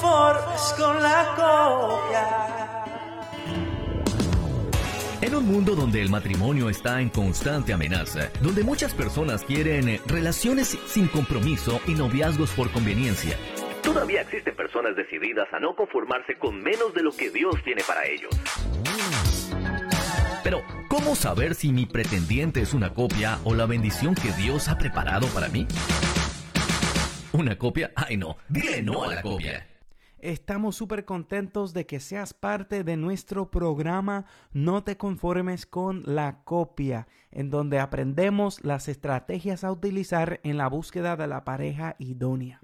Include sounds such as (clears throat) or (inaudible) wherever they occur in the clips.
conformes con la copia. En un mundo donde el matrimonio está en constante amenaza, donde muchas personas quieren relaciones sin compromiso y noviazgos por conveniencia, todavía existen personas decididas a no conformarse con menos de lo que Dios tiene para ellos. Pero, ¿cómo saber si mi pretendiente es una copia o la bendición que Dios ha preparado para mí? ¿Una copia? Ay no, dile no a la copia. Estamos súper contentos de que seas parte de nuestro programa No te conformes con la copia, en donde aprendemos las estrategias a utilizar en la búsqueda de la pareja idónea.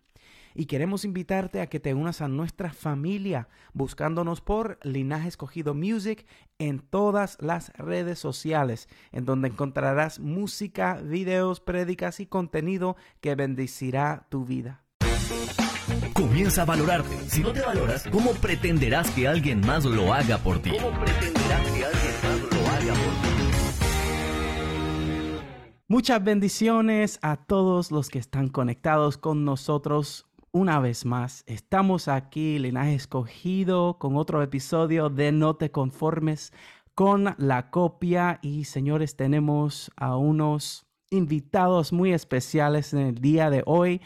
Y queremos invitarte a que te unas a nuestra familia buscándonos por Linaje Escogido Music en todas las redes sociales, en donde encontrarás música, videos, prédicas y contenido que bendecirá tu vida. Comienza a valorarte. Si no te valoras, ¿cómo pretenderás que alguien más lo haga por ti? ¿Cómo pretenderás que alguien más lo haga por ti? Muchas bendiciones a todos los que están conectados con nosotros. Una vez más, estamos aquí, Linaje Escogido, con otro episodio de No te conformes con la copia. Y señores, tenemos a unos invitados muy especiales en el día de hoy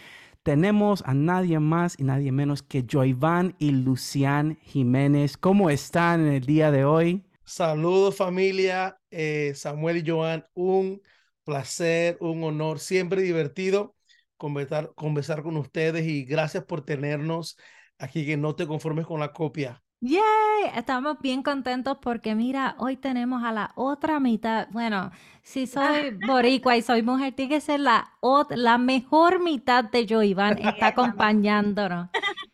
tenemos a nadie más y nadie menos que Joyvan y Lucián Jiménez. ¿Cómo están en el día de hoy? Saludos familia, eh, Samuel y Joan, un placer, un honor, siempre divertido conversar, conversar con ustedes y gracias por tenernos aquí, que no te conformes con la copia. ¡Yay! Estamos bien contentos porque mira, hoy tenemos a la otra mitad, bueno, si soy boricua y soy mujer, tiene que ser la, la mejor mitad de yo, Iván, (laughs) está acompañándonos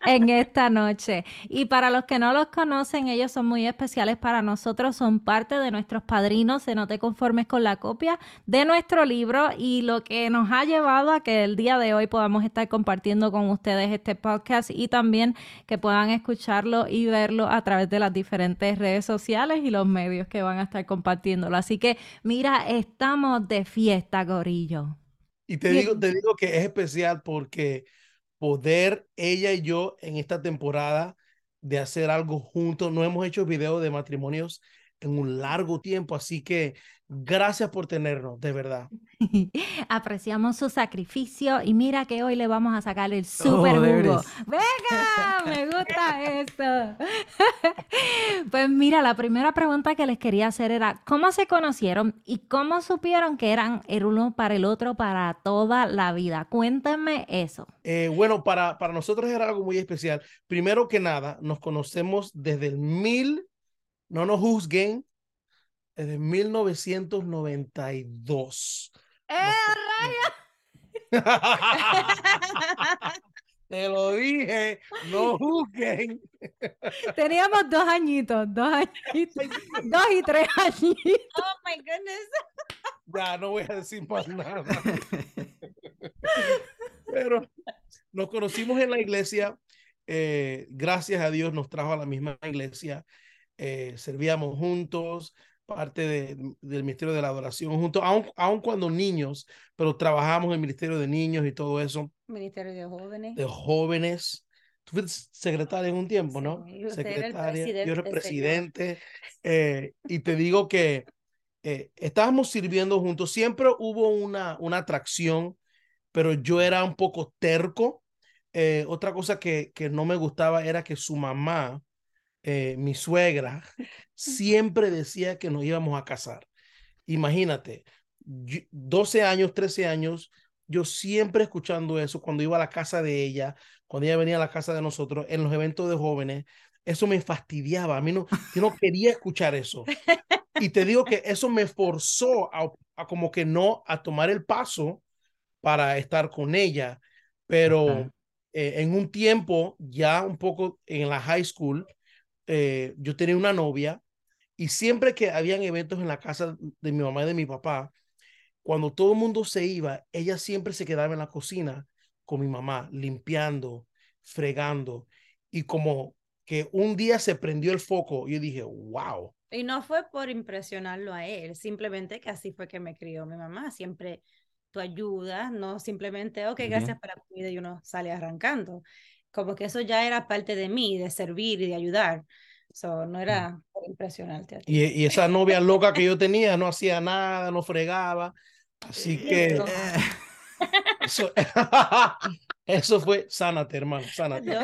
en esta noche. Y para los que no los conocen, ellos son muy especiales para nosotros, son parte de nuestros padrinos de No te conformes con la copia de nuestro libro y lo que nos ha llevado a que el día de hoy podamos estar compartiendo con ustedes este podcast y también que puedan escucharlo y verlo a través de las diferentes redes sociales y los medios que van a estar compartiéndolo. Así que mira, estamos de fiesta, gorillo. Y te digo, te digo que es especial porque poder ella y yo en esta temporada de hacer algo juntos, no hemos hecho videos de matrimonios en un largo tiempo, así que Gracias por tenernos, de verdad. (laughs) Apreciamos su sacrificio y mira que hoy le vamos a sacar el super jugo. Venga, me gusta esto. (laughs) pues mira, la primera pregunta que les quería hacer era, ¿cómo se conocieron y cómo supieron que eran el uno para el otro para toda la vida? Cuéntenme eso. Eh, bueno, para, para nosotros era algo muy especial. Primero que nada, nos conocemos desde el mil, no nos juzguen, desde 1992. ¡Eh, raya! (laughs) Te lo dije, no juzguen. (laughs) Teníamos dos añitos, dos añitos, dos y tres añitos. Oh my goodness. Ya no voy a decir más nada. (laughs) Pero nos conocimos en la iglesia. Eh, gracias a Dios nos trajo a la misma iglesia. Eh, servíamos juntos, parte de, del Ministerio de la Adoración juntos, aun, aun, cuando niños, pero trabajamos en el Ministerio de Niños y todo eso. Ministerio de Jóvenes. De jóvenes. Tú fuiste secretaria en un tiempo, ¿no? secretaria, yo era presidente. Eh, y te digo que eh, estábamos sirviendo juntos. Siempre hubo una, una atracción, pero yo era un poco terco. Eh, otra cosa que, que no me gustaba era que su mamá, eh, mi suegra siempre decía que nos íbamos a casar. Imagínate, 12 años, 13 años, yo siempre escuchando eso cuando iba a la casa de ella, cuando ella venía a la casa de nosotros, en los eventos de jóvenes, eso me fastidiaba. A mí no, yo no quería escuchar eso. Y te digo que eso me forzó a, como que no, a tomar el paso para estar con ella. Pero eh, en un tiempo, ya un poco en la high school, eh, yo tenía una novia y siempre que habían eventos en la casa de mi mamá y de mi papá, cuando todo el mundo se iba, ella siempre se quedaba en la cocina con mi mamá, limpiando, fregando. Y como que un día se prendió el foco, yo dije, wow. Y no fue por impresionarlo a él, simplemente que así fue que me crió mi mamá. Siempre tu ayuda, no simplemente, ok, gracias para la comida y uno sale arrancando. Como que eso ya era parte de mí, de servir y de ayudar. So, no era impresionante. Y, y, esa novia loca que yo tenía no hacía nada, no fregaba. Así que eso, (laughs) (laughs) eso fue sánate, hermano, sánate.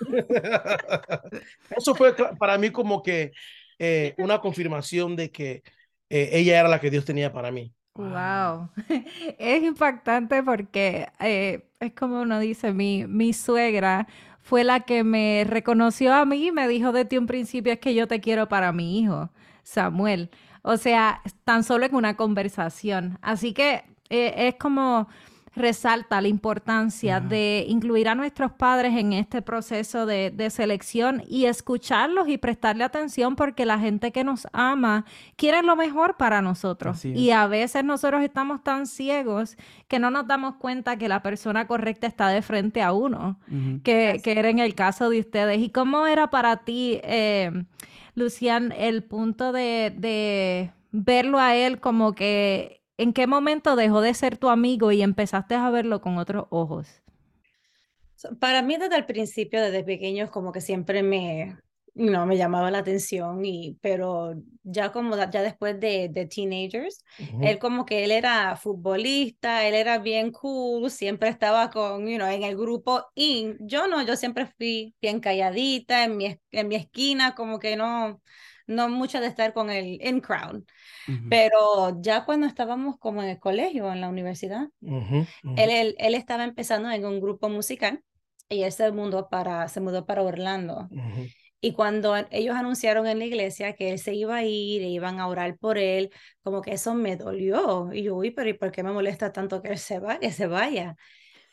(laughs) Eso fue para mí como que eh, una confirmación de que eh, ella era la que Dios tenía para mí. Wow, (laughs) es impactante porque eh, es como uno dice, mi, mi suegra fue la que me reconoció a mí y me dijo de ti un principio es que yo te quiero para mi hijo, Samuel. O sea, tan solo en una conversación. Así que es como resalta la importancia de incluir a nuestros padres en este proceso de, selección y escucharlos y prestarle atención porque la gente que nos ama quiere lo mejor para nosotros. Y a veces nosotros estamos tan ciegos que no nos damos cuenta que la persona correcta está de frente a uno, que, era en el caso de ustedes. ¿Y cómo era para ti, eh, Lucian, el punto de, de verlo a él como que ¿En qué momento dejó de ser tu amigo y empezaste a verlo con otros ojos? Para mí desde el principio, desde pequeños, como que siempre me, no, me llamaba la atención, y, pero ya como ya después de, de teenagers, él como que él era futbolista, él era bien cool, siempre estaba con, you know, en el grupo y yo no, yo siempre fui bien calladita en mi, en mi esquina, como que no, no mucho de estar con el in crowd. Pero ya cuando estábamos como en el colegio, en la universidad, Él, él, estaba empezando en un grupo musical y él se mudó para, se mudó para Orlando. Y cuando ellos anunciaron en la iglesia que él se iba a ir e iban a orar por él, como que eso me dolió. Y yo, uy, pero ¿y por qué me molesta tanto que él se vaya? Que se vaya.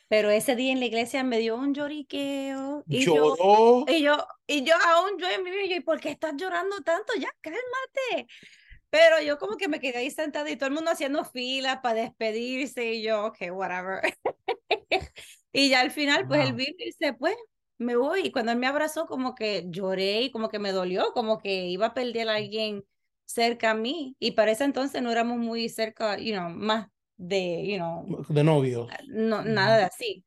Pero ese día en la iglesia me dio un lloriqueo. Y Lloró. Yo, y yo, y yo aún yo en mi vida, ¿y por qué estás llorando tanto? Ya, cálmate. Pero yo como que me quedé ahí sentada y todo el mundo haciendo fila para despedirse y yo, ok, whatever. (laughs) y ya al final, pues él vino y dice, pues, me voy. Y cuando él me abrazó, como que lloré y como que me dolió, como que iba a perder a alguien cerca a mí. Y para ese entonces no éramos muy cerca, you know, más de, you know, de novio. No, nada de así.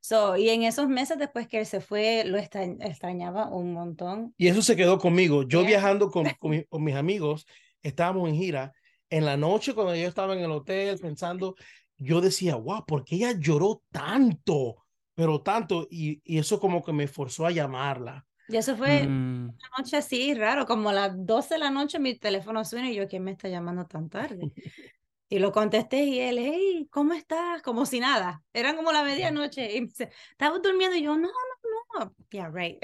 So, y en esos meses después que él se fue, lo extrañaba un montón. Y eso se quedó conmigo. Yo viajando con, con, mis amigos, estábamos en gira. En la noche, cuando yo estaba en el hotel pensando, yo decía, wow, ¿por qué ella lloró tanto? Pero tanto. Y, y eso como que me forzó a llamarla. Y eso fue mm. una noche así, raro, como a las 12 de la noche mi teléfono suena y yo, ¿quién me está llamando tan tarde? (laughs) Y lo contesté y él, hey, ¿cómo estás? Como si nada. Eran como la medianoche. Y me dice, ¿estabas durmiendo? Y yo, no, no, no. Yeah, right.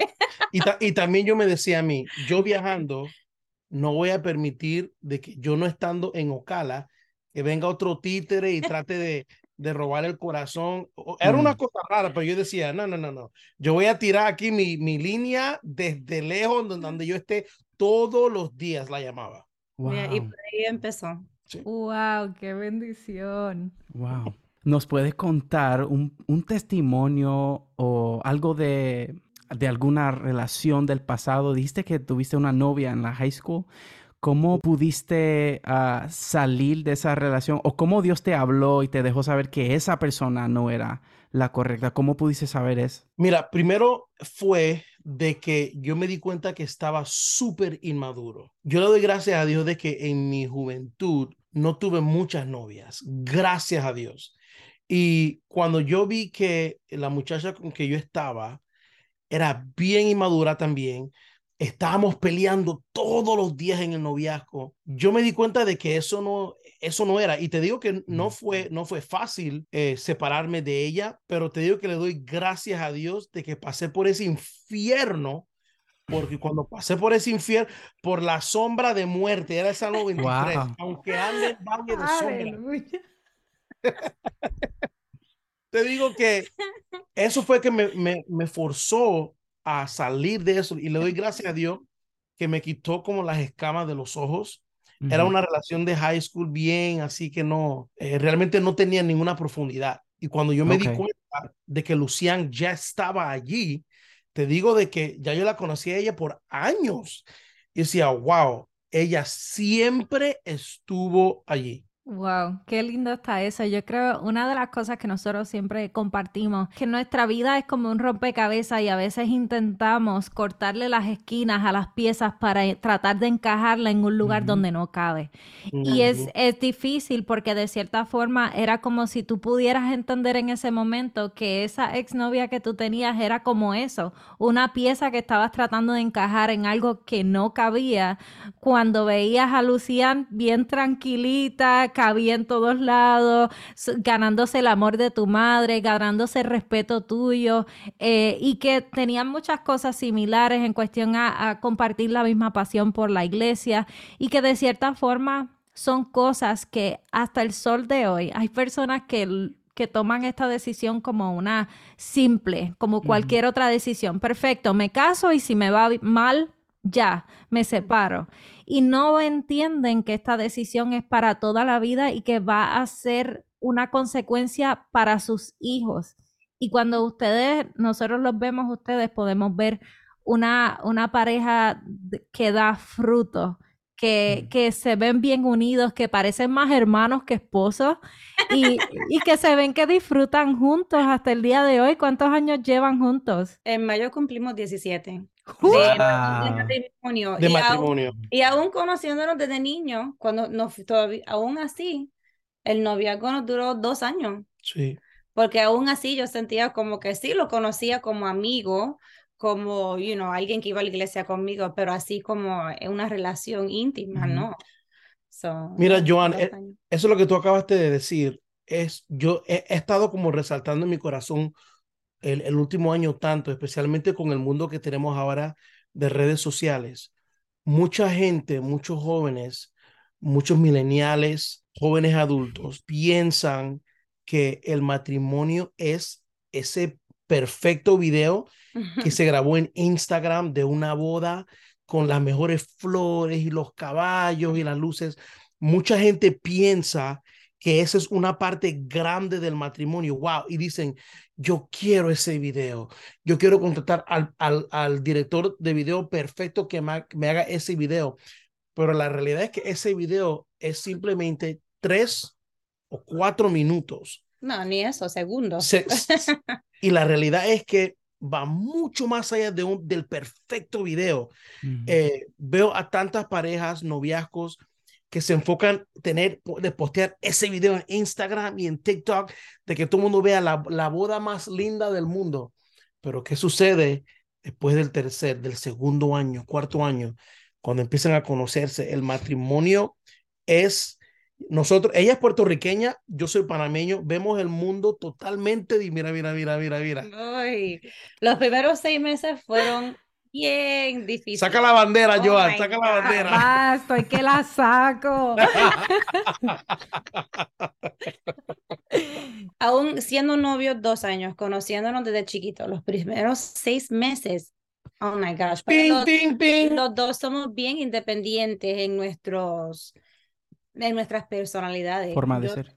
y, y también yo me decía a mí, yo (laughs) viajando, no voy a permitir de que yo no estando en Ocala, que venga otro títere y trate de, de robar el corazón. Era una mm. cosa rara, pero yo decía, no, no, no, no. Yo voy a tirar aquí mi, mi línea desde lejos, donde, donde yo esté todos los días, la llamaba. y por ahí empezó. Wow, qué bendición. Wow. ¿Nos puedes contar un, un testimonio o algo de, de, alguna relación del pasado? Dijiste que tuviste una novia en la high school. ¿Cómo pudiste ah, salir de esa relación? ¿O cómo Dios te habló y te dejó saber que esa persona no era la correcta? ¿Cómo pudiste saber eso? Mira, primero fue de que yo me di cuenta que estaba súper inmaduro. Yo le doy gracias a Dios de que en mi juventud no tuve muchas novias, gracias a Dios. Y cuando yo vi que la muchacha con que yo estaba era bien inmadura también, estábamos peleando todos los días en el noviazgo, yo me di cuenta de que eso no, eso no era. Y te digo que no fue, no fue fácil eh, separarme de ella, pero te digo que le doy gracias a Dios de que pasé por ese infierno porque cuando pasé por ese infierno, por la sombra de muerte, era esa 93, aunque ande en valle de sombra. (laughs) Te digo que eso fue que me, me, me, forzó a salir de eso y le doy gracias a Dios que me quitó como las escamas de los ojos. Era una relación de high school bien, así que no, eh, realmente no tenía ninguna profundidad. Y cuando yo me di cuenta de que Lucian ya estaba allí, te digo de que ya yo la conocí a ella por años y decía, wow, ella siempre estuvo allí. Wow, qué lindo está eso. Yo creo una de las cosas que nosotros siempre compartimos, que nuestra vida es como un rompecabezas y a veces intentamos cortarle las esquinas a las piezas para tratar de encajarla en un lugar donde no cabe. Y es, es difícil porque de cierta forma era como si tú pudieras entender en ese momento que esa exnovia que tú tenías era como eso, una pieza que estabas tratando de encajar en algo que no cabía cuando veías a Lucian bien tranquilita cabía en todos lados, ganándose el amor de tu madre, ganándose el respeto tuyo, eh, y que tenían muchas cosas similares en cuestión a, compartir la misma pasión por la iglesia, y que de cierta forma son cosas que hasta el sol de hoy hay personas que que toman esta decisión como una simple, como cualquier otra decisión. Perfecto, me caso y si me va mal, ya, me separo y no entienden que esta decisión es para toda la vida y que va a ser una consecuencia para sus hijos. Y cuando ustedes, nosotros los vemos, ustedes podemos ver una, una pareja que da fruto, que, que, se ven bien unidos, que parecen más hermanos que esposos y, y, que se ven que disfrutan juntos hasta el día de hoy. ¿Cuántos años llevan juntos? En mayo cumplimos 17 de, matrimonio. De y matrimonio. Aún, y aún conociéndonos desde niños, cuando nos, todavía, aún así, el noviazgo nos duró dos años. Sí. Porque aún así yo sentía como que sí, lo conocía como amigo, como, you know, alguien que iba a la iglesia conmigo, pero así como en una relación íntima, ¿no? Mira, Joan, eh, eso es lo que tú acabaste de decir. Es, yo he, he estado como resaltando en mi corazón el, último año tanto, especialmente con el mundo que tenemos ahora de redes sociales. Mucha gente, muchos jóvenes, muchos mileniales, jóvenes adultos, piensan que el matrimonio es ese perfecto video que se grabó en Instagram de una boda con las mejores flores y los caballos y las luces. Mucha gente piensa que esa es una parte grande del matrimonio. Wow. Y dicen, yo quiero ese video. Yo quiero contratar al, al, al director de video perfecto que me, me, haga ese video. Pero la realidad es que ese video es simplemente tres o cuatro minutos. No, ni eso, segundos. (laughs) y la realidad es que va mucho más allá de un, del perfecto video. Eh, veo a tantas parejas, noviazgos, que se enfocan tener de postear ese video en Instagram y en TikTok de que todo el mundo vea la, la boda más linda del mundo. Pero ¿qué sucede después del tercer, del segundo año, cuarto año, cuando empiezan a conocerse? El matrimonio es nosotros, ella es puertorriqueña, yo soy panameño, vemos el mundo totalmente mira, mira, mira, mira, mira. Ay, los primeros seis meses fueron bien difícil. Saca la bandera, oh Joan, saca la bandera. Ah, estoy que la saco. (laughs) Aún siendo novios dos años, conociéndonos desde chiquitos, los primeros seis meses. Oh my gosh. Ping, ping, ping. Los dos somos bien independientes en nuestros en nuestras personalidades. Forma de ser.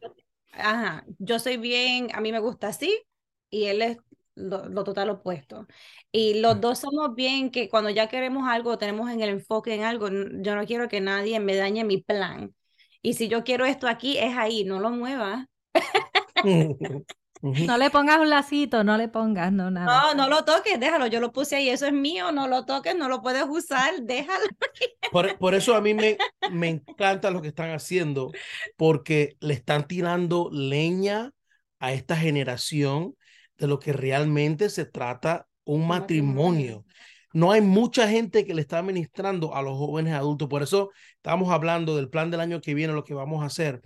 Ajá, yo soy bien, a mí me gusta así y él es lo, total opuesto. Y los dos somos bien que cuando ya queremos algo, tenemos en el enfoque en algo, yo no quiero que nadie me dañe mi plan. Y si yo quiero esto aquí, es ahí, no lo muevas. (laughs) (laughs) No le pongas un lacito, no le pongas, no nada. No, no lo toques, déjalo, yo lo puse ahí, eso es mío, no lo toques, no lo puedes usar, déjalo. Por, por eso a mí me, me encanta lo que están haciendo, porque le están tirando leña a esta generación de lo que realmente se trata un matrimonio. No hay mucha gente que le está administrando a los jóvenes adultos. Por eso estamos hablando del plan del año que viene, lo que vamos a hacer.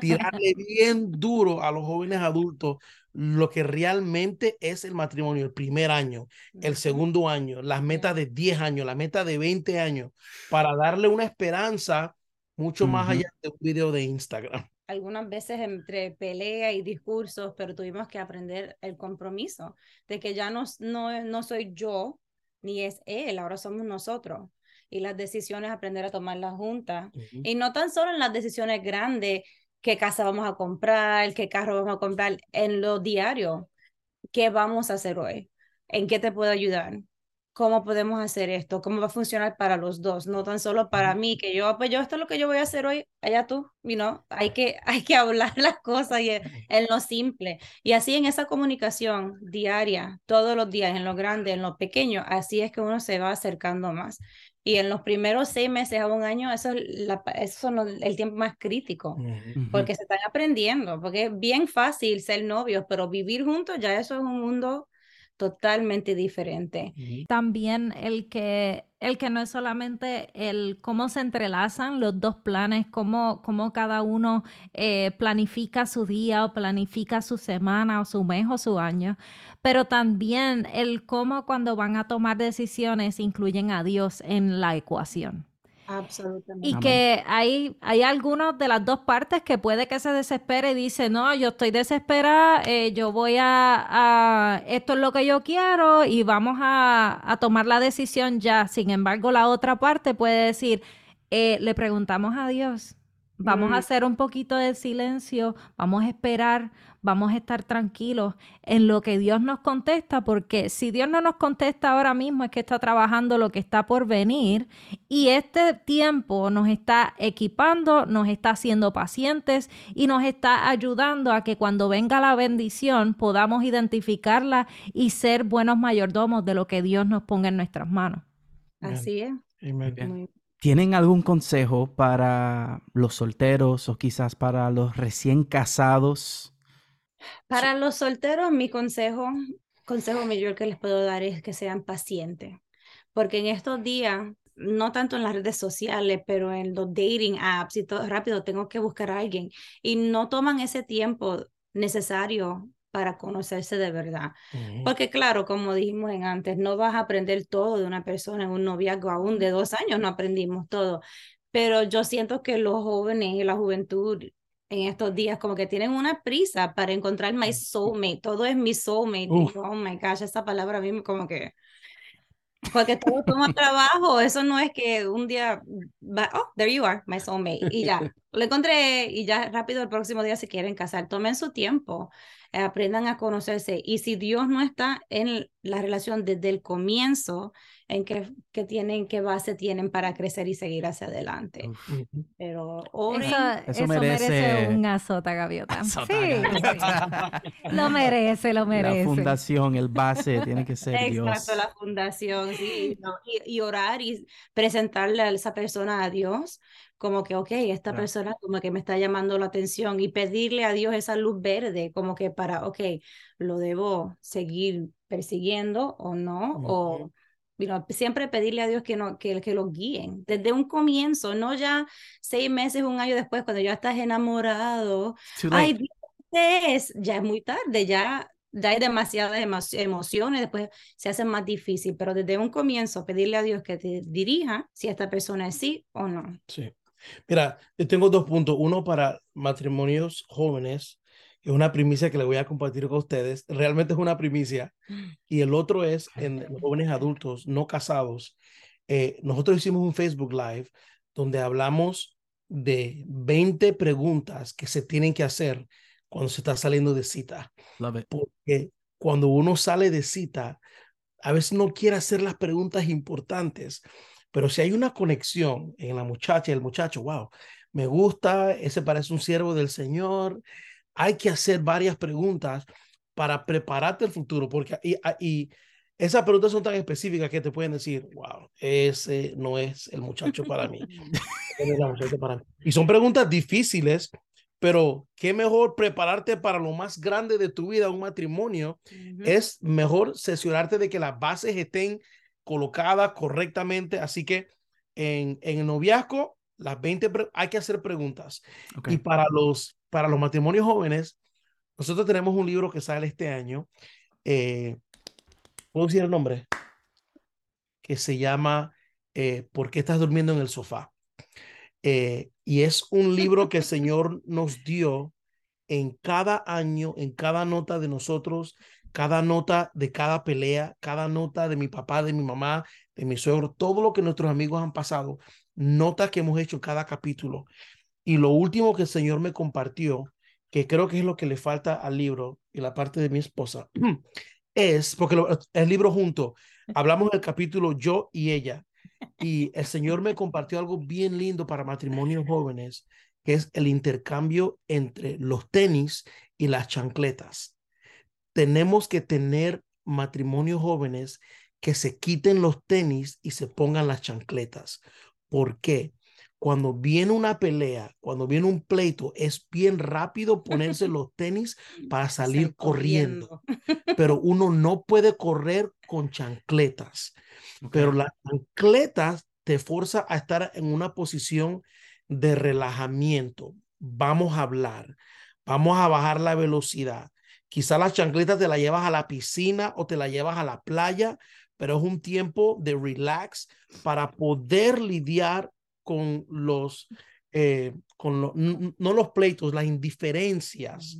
Tirarle (laughs) bien duro a los jóvenes adultos lo que realmente es el matrimonio, el primer año, el segundo año, las metas de 10 años, la meta de 20 años, para darle una esperanza mucho más allá de un video de Instagram algunas veces entre pelea y discursos, pero tuvimos que aprender el compromiso de que ya no, no, no soy yo ni es él, ahora somos nosotros. Y las decisiones, aprender a tomar la junta. Y no tan solo en las decisiones grandes, qué casa vamos a comprar, qué carro vamos a comprar, en lo diario, qué vamos a hacer hoy, en qué te puedo ayudar, cómo podemos hacer esto, cómo va a funcionar para los dos, no tan solo para mí, que yo, pues yo esto es lo que yo voy a hacer hoy, allá tú, you know, hay que, (laughs) hay que hablar las cosas y en lo simple. Y así en esa comunicación diaria, todos los días, en lo grande, en lo pequeño, así es que uno se va acercando más. Y en los primeros seis meses a un año, eso es, la, eso es el tiempo más crítico, porque se están aprendiendo, porque es bien fácil ser novios, pero vivir juntos ya eso es un mundo totalmente diferente. También el que, el que no es solamente el cómo se entrelazan los dos planes, cómo, cómo cada uno eh, planifica su día o planifica su semana o su mes o su año, pero también el cómo cuando van a tomar decisiones incluyen a Dios en la ecuación. Absolutamente. Y que hay, hay algunos de las dos partes que puede que se desespere y dice, no, yo estoy desesperada, eh, yo voy a, esto es lo que yo quiero y vamos a, tomar la decisión ya. Sin embargo, la otra parte puede decir, eh, le preguntamos a Dios, vamos a mm. hacer un poquito de silencio, vamos a esperar, vamos a estar tranquilos en lo que Dios nos contesta, porque si Dios no nos contesta ahora mismo es que está trabajando lo que está por venir y este tiempo nos está equipando, nos está haciendo pacientes y nos está ayudando a que cuando venga la bendición podamos identificarla y ser buenos mayordomos de lo que Dios nos ponga en nuestras manos. Así es. ¿Tienen algún consejo para los solteros o quizás para los recién casados? Para los solteros, mi consejo, consejo mayor que les puedo dar es que sean pacientes, porque en estos días, no tanto en las redes sociales, pero en los dating apps y todo rápido, tengo que buscar a alguien y no toman ese tiempo necesario para conocerse de verdad. Porque claro, como dijimos en antes, no vas a aprender todo de una persona en un noviazgo aún de dos años, no aprendimos todo. Pero yo siento que los jóvenes y la juventud en estos días, como que tienen una prisa para encontrar my soulmate, todo es mi soulmate. oh my gosh, esa palabra a mí como que... Porque todo toma trabajo, eso no es que un día va, oh, there you are, my soulmate, y ya, (laughs) lo encontré y ya rápido el próximo día se quieren casar, tomen su tiempo, aprendan a conocerse y si Dios no está en la relación desde el comienzo, en qué, tienen, qué base tienen para crecer y seguir hacia adelante. Pero eso, merece... un azota gaviota. sí, lo merece, lo merece. La fundación, el base tiene que ser Dios. Exacto, la fundación, sí. y, y orar y presentarle a esa persona a Dios como que, ok, esta persona como que me está llamando la atención y pedirle a Dios esa luz verde, como que para, ok, lo debo seguir persiguiendo o no, o siempre pedirle a Dios que, no, que, que lo guíen desde un comienzo, no ya seis meses, un año después, cuando ya estás enamorado. Ay, Dios, ya es muy tarde, ya, ya hay demasiadas emociones, después se hace más difícil, pero desde un comienzo pedirle a Dios que te dirija si esta persona es sí o no. Sí. Mira, yo tengo dos puntos. Uno para matrimonios jóvenes es una primicia que le voy a compartir con ustedes. Realmente es una primicia. Y el otro es en jóvenes adultos no casados. Eh, nosotros hicimos un Facebook Live donde hablamos de 20 preguntas que se tienen que hacer cuando se está saliendo de cita. Porque cuando uno sale de cita, a veces no quiere hacer las preguntas importantes, pero si hay una conexión en la muchacha y el muchacho, wow, me gusta, ese parece un siervo del Señor, hay que hacer varias preguntas para prepararte el futuro, porque y, y esas preguntas son tan específicas que te pueden decir, wow, ese no es el muchacho para mí. Y son preguntas difíciles, pero qué mejor prepararte para lo más grande de tu vida, un matrimonio, es mejor sesionarte de que las bases estén colocadas correctamente. Así que en, en el noviazgo, las 20 hay que hacer preguntas. Y para los para los matrimonios jóvenes, nosotros tenemos un libro que sale este año. Eh, ¿Puedo decir el nombre? Que se llama eh, ¿Por qué estás durmiendo en el sofá? Eh, y es un libro que el (laughs) Señor nos dio en cada año, en cada nota de nosotros, cada nota de cada pelea, cada nota de mi papá, de mi mamá, de mi suegro, todo lo que nuestros amigos han pasado, notas que hemos hecho cada capítulo. Y lo último que el Señor me compartió, que creo que es lo que le falta al libro y la parte de mi esposa, (clears throat) es, porque el libro junto, hablamos del capítulo yo y ella, y el Señor me compartió algo bien lindo para matrimonios jóvenes, que es el intercambio entre los tenis y las chancletas. Tenemos que tener matrimonios jóvenes que se quiten los tenis y se pongan las chancletas. ¿Por qué? Cuando viene una pelea, cuando viene un pleito, es bien rápido ponerse los tenis (laughs) para salir corriendo. (laughs) Pero uno no puede correr con chancletas. Pero las chancletas te forza a estar en una posición de relajamiento. Vamos a hablar, vamos a bajar la velocidad. Quizá las chancletas te la llevas a la piscina o te la llevas a la playa, pero es un tiempo de relax para poder lidiar con los, eh, con no los pleitos, las indiferencias.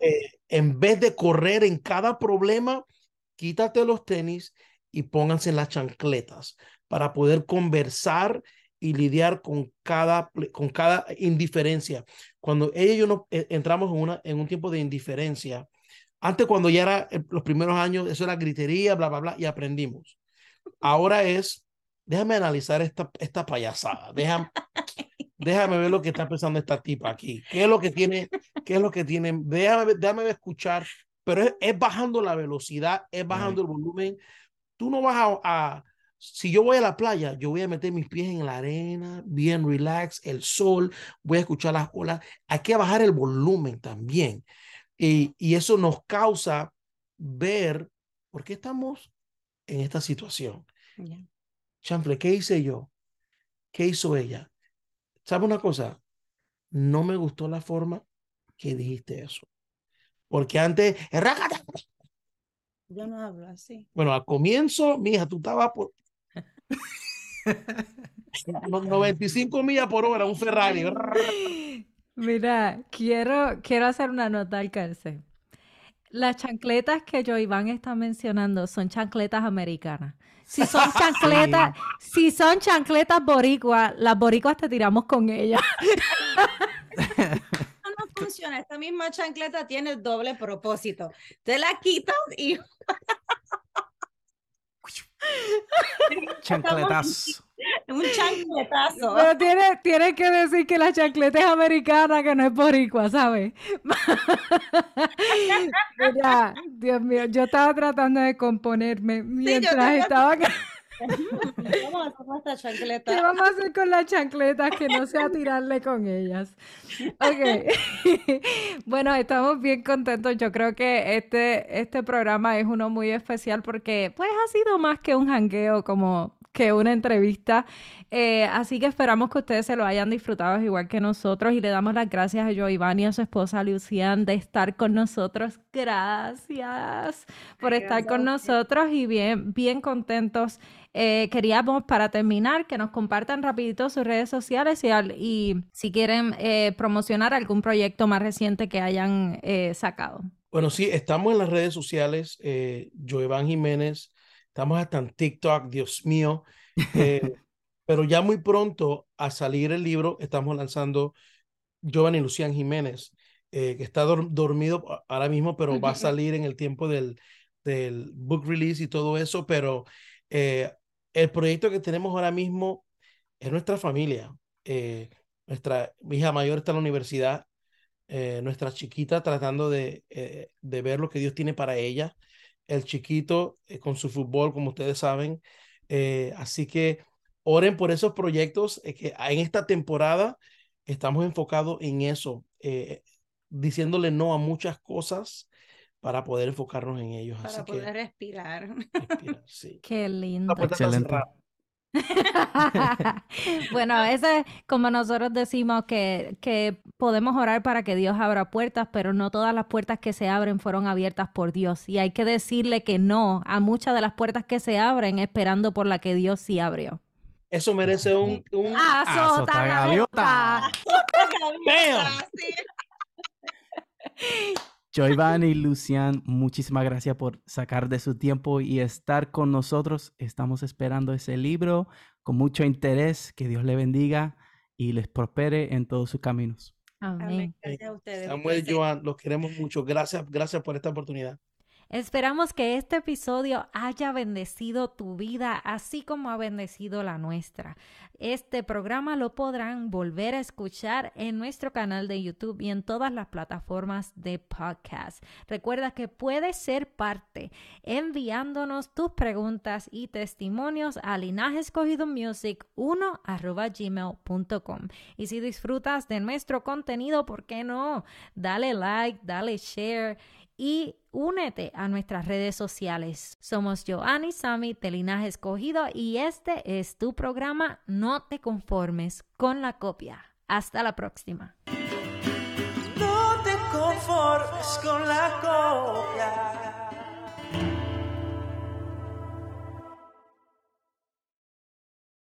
Eh, en vez de correr en cada problema, quítate los tenis y pónganse las chancletas para poder conversar y lidiar con cada, con cada indiferencia. Cuando ella y yo nos, eh, entramos en, una, en un tiempo de indiferencia, antes cuando ya era los primeros años, eso era gritería, bla, bla, bla, y aprendimos. Ahora es déjame analizar esta, esta payasada, déjame, (laughs) déjame ver lo que está pensando esta tipa aquí, qué es lo que tiene, qué es lo que tiene, déjame, déjame escuchar, pero es, bajando la velocidad, es bajando el volumen. Tú no vas a, si yo voy a la playa, yo voy a meter mis pies en la arena, bien relax, el sol, voy a escuchar las olas. Hay que bajar el volumen también. Y, y eso nos causa ver por qué estamos en esta situación. Chanfle, ¿qué hice yo? ¿Qué hizo ella? ¿Sabe una cosa? No me gustó la forma que dijiste eso. Porque antes, yo no hablo así. Bueno, al comienzo, mija, tú estabas por (laughs) 95 millas por hora, un Ferrari. (laughs) Mira, quiero, quiero hacer una nota al cárcel. Las chancletas que yo Iván está mencionando son chancletas americanas. Si son (laughs) chancletas, si son chancletas boricuas, las boricuas te tiramos con ellas. (laughs) No, funciona. Esta misma chancleta tiene doble propósito. Te la quitas y. (laughs) (laughs) Chancletas. Un chancletazo. Pero tiene, tiene que decir que la chancleta es americana, que no es boricua, ¿sabes? (laughs) Mira, Dios mío, yo estaba tratando de componerme mientras estaba... ¿Qué vamos a hacer con esta chancleta? ¿Qué vamos a hacer con las chancletas? Que no sea tirarle con ellas. Ok. (laughs) bueno, estamos bien contentos. Yo creo que este, este programa es uno muy especial porque pues ha sido más que un jangueo como que una entrevista. Eh, así que esperamos que ustedes se lo hayan disfrutado igual que nosotros y le damos las gracias a Joiván y a su esposa Lucian de estar con nosotros. Gracias por estar con nosotros y bien, bien contentos. Eh, queríamos para terminar que nos compartan rapidito sus redes sociales y, y si quieren eh, promocionar algún proyecto más reciente que hayan sacado. Bueno, sí, estamos en las redes sociales, eh, Joevan Jiménez, Estamos hasta en TikTok, Dios mío. Eh, (laughs) pero ya muy pronto, a salir el libro, estamos lanzando Giovanni Lucián Jiménez, eh, que está dormido ahora mismo, pero va a (laughs) salir en el tiempo del, del book release y todo eso. Pero eh, el proyecto que tenemos ahora mismo es nuestra familia. nuestra hija mayor está en la universidad, nuestra chiquita tratando de, de ver lo que Dios tiene para ella el chiquito eh, con su fútbol, como ustedes saben. Eh, así que oren por esos proyectos eh, que en esta temporada estamos enfocados en eso, diciéndole no a muchas cosas para poder enfocarnos en ellos. Para poder respirar. (laughs) sí. Qué lindo. Excelente. (laughs) bueno, (laughs) ese es como nosotros decimos que, que podemos orar para que Dios abra puertas, pero no todas las puertas que se abren fueron abiertas por Dios. Y hay que decirle que no a muchas de las puertas que se abren esperando por la que Dios sí abrió. Eso merece un... un... ¡Azota, gaviota! Joyvan y Lucian, muchísimas gracias por sacar de su tiempo y estar con nosotros. Estamos esperando ese libro con mucho interés. Que Dios le bendiga y les prospere en todos sus caminos. Amén. Gracias a ustedes. Samuel, Joan, los queremos mucho. Gracias, gracias por esta oportunidad. Esperamos que este episodio haya bendecido tu vida así como ha bendecido la nuestra. Este programa lo podrán volver a escuchar en nuestro canal de YouTube y en todas las plataformas de podcast. Recuerda que puedes ser parte enviándonos tus preguntas y testimonios a linajescogidomusic1 Y si disfrutas de nuestro contenido, ¿por qué no? Dale like, dale share y únete a nuestras redes sociales. Somos Joanny Sami de Linaje Escogido y este es tu programa No te conformes con la copia. Hasta la próxima.